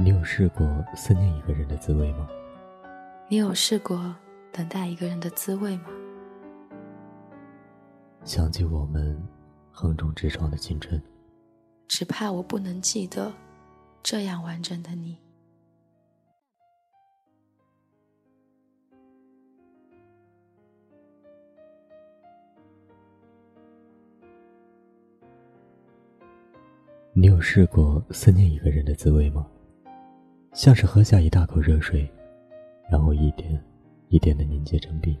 你有试过思念一个人的滋味吗？你有试过等待一个人的滋味吗？想起我们横冲直撞的青春，只怕我不能记得这样完整的你。你有试过思念一个人的滋味吗？像是喝下一大口热水，然后一点一点的凝结成冰。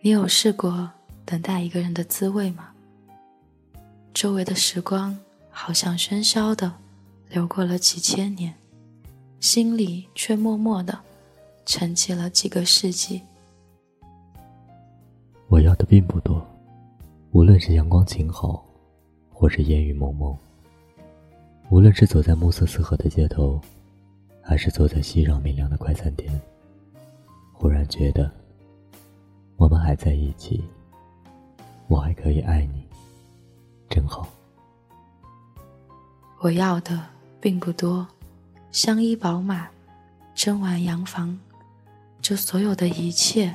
你有试过等待一个人的滋味吗？周围的时光好像喧嚣的流过了几千年，心里却默默的沉寂了几个世纪。我要的并不多，无论是阳光晴好。或是烟雨蒙蒙。无论是走在暮色四合的街头，还是坐在熙攘明亮的快餐店，忽然觉得，我们还在一起，我还可以爱你，真好。我要的并不多，相依宝马，珍玩洋房，这所有的一切，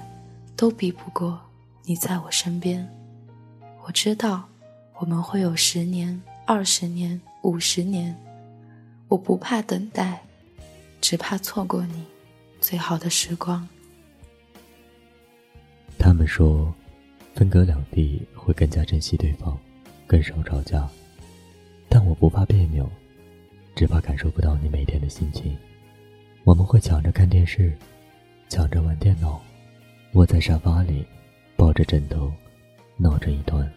都比不过你在我身边。我知道。我们会有十年、二十年、五十年，我不怕等待，只怕错过你最好的时光。他们说，分隔两地会更加珍惜对方，更少吵架。但我不怕别扭，只怕感受不到你每天的心情。我们会抢着看电视，抢着玩电脑，窝在沙发里，抱着枕头，闹成一团。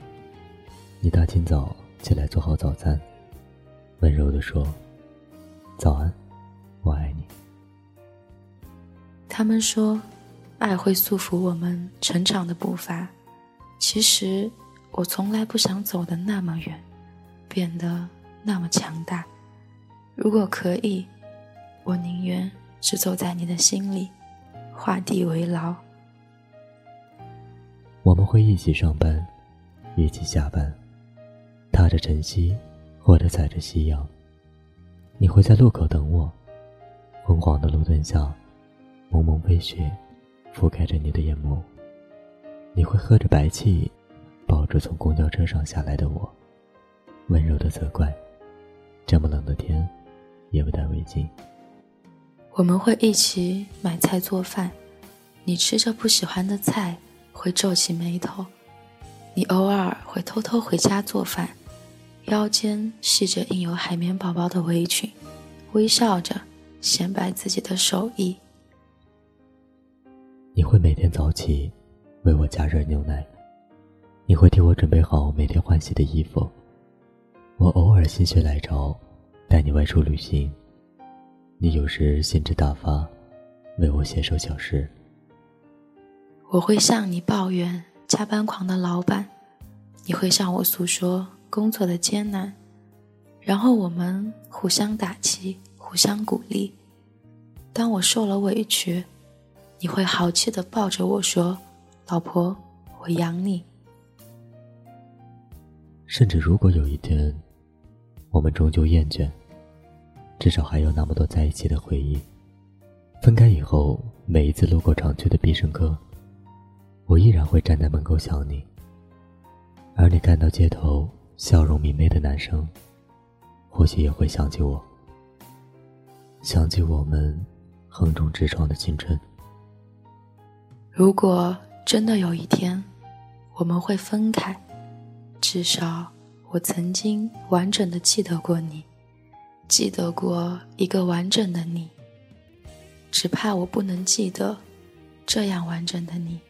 你大清早起来做好早餐，温柔的说：“早安，我爱你。”他们说，爱会束缚我们成长的步伐。其实，我从来不想走得那么远，变得那么强大。如果可以，我宁愿只走在你的心里，画地为牢。我们会一起上班，一起下班。踏着晨曦，或者踩着夕阳，你会在路口等我。昏黄的路灯下，蒙蒙飞雪覆盖着你的眼眸。你会喝着白气，抱着从公交车上下来的我，温柔的责怪：这么冷的天，也不戴围巾。我们会一起买菜做饭，你吃着不喜欢的菜会皱起眉头，你偶尔会偷偷回家做饭。腰间系着印有海绵宝宝的围裙，微笑着显摆自己的手艺。你会每天早起为我加热牛奶，你会替我准备好每天换洗的衣服。我偶尔心血来潮带你外出旅行，你有时兴致大发为我写首小诗。我会向你抱怨加班狂的老板，你会向我诉说。工作的艰难，然后我们互相打气，互相鼓励。当我受了委屈，你会豪气的抱着我说：“老婆，我养你。”甚至如果有一天，我们终究厌倦，至少还有那么多在一起的回忆。分开以后，每一次路过常去的必胜客，我依然会站在门口想你，而你看到街头。笑容明媚的男生，或许也会想起我，想起我们横冲直撞的青春。如果真的有一天我们会分开，至少我曾经完整的记得过你，记得过一个完整的你。只怕我不能记得这样完整的你。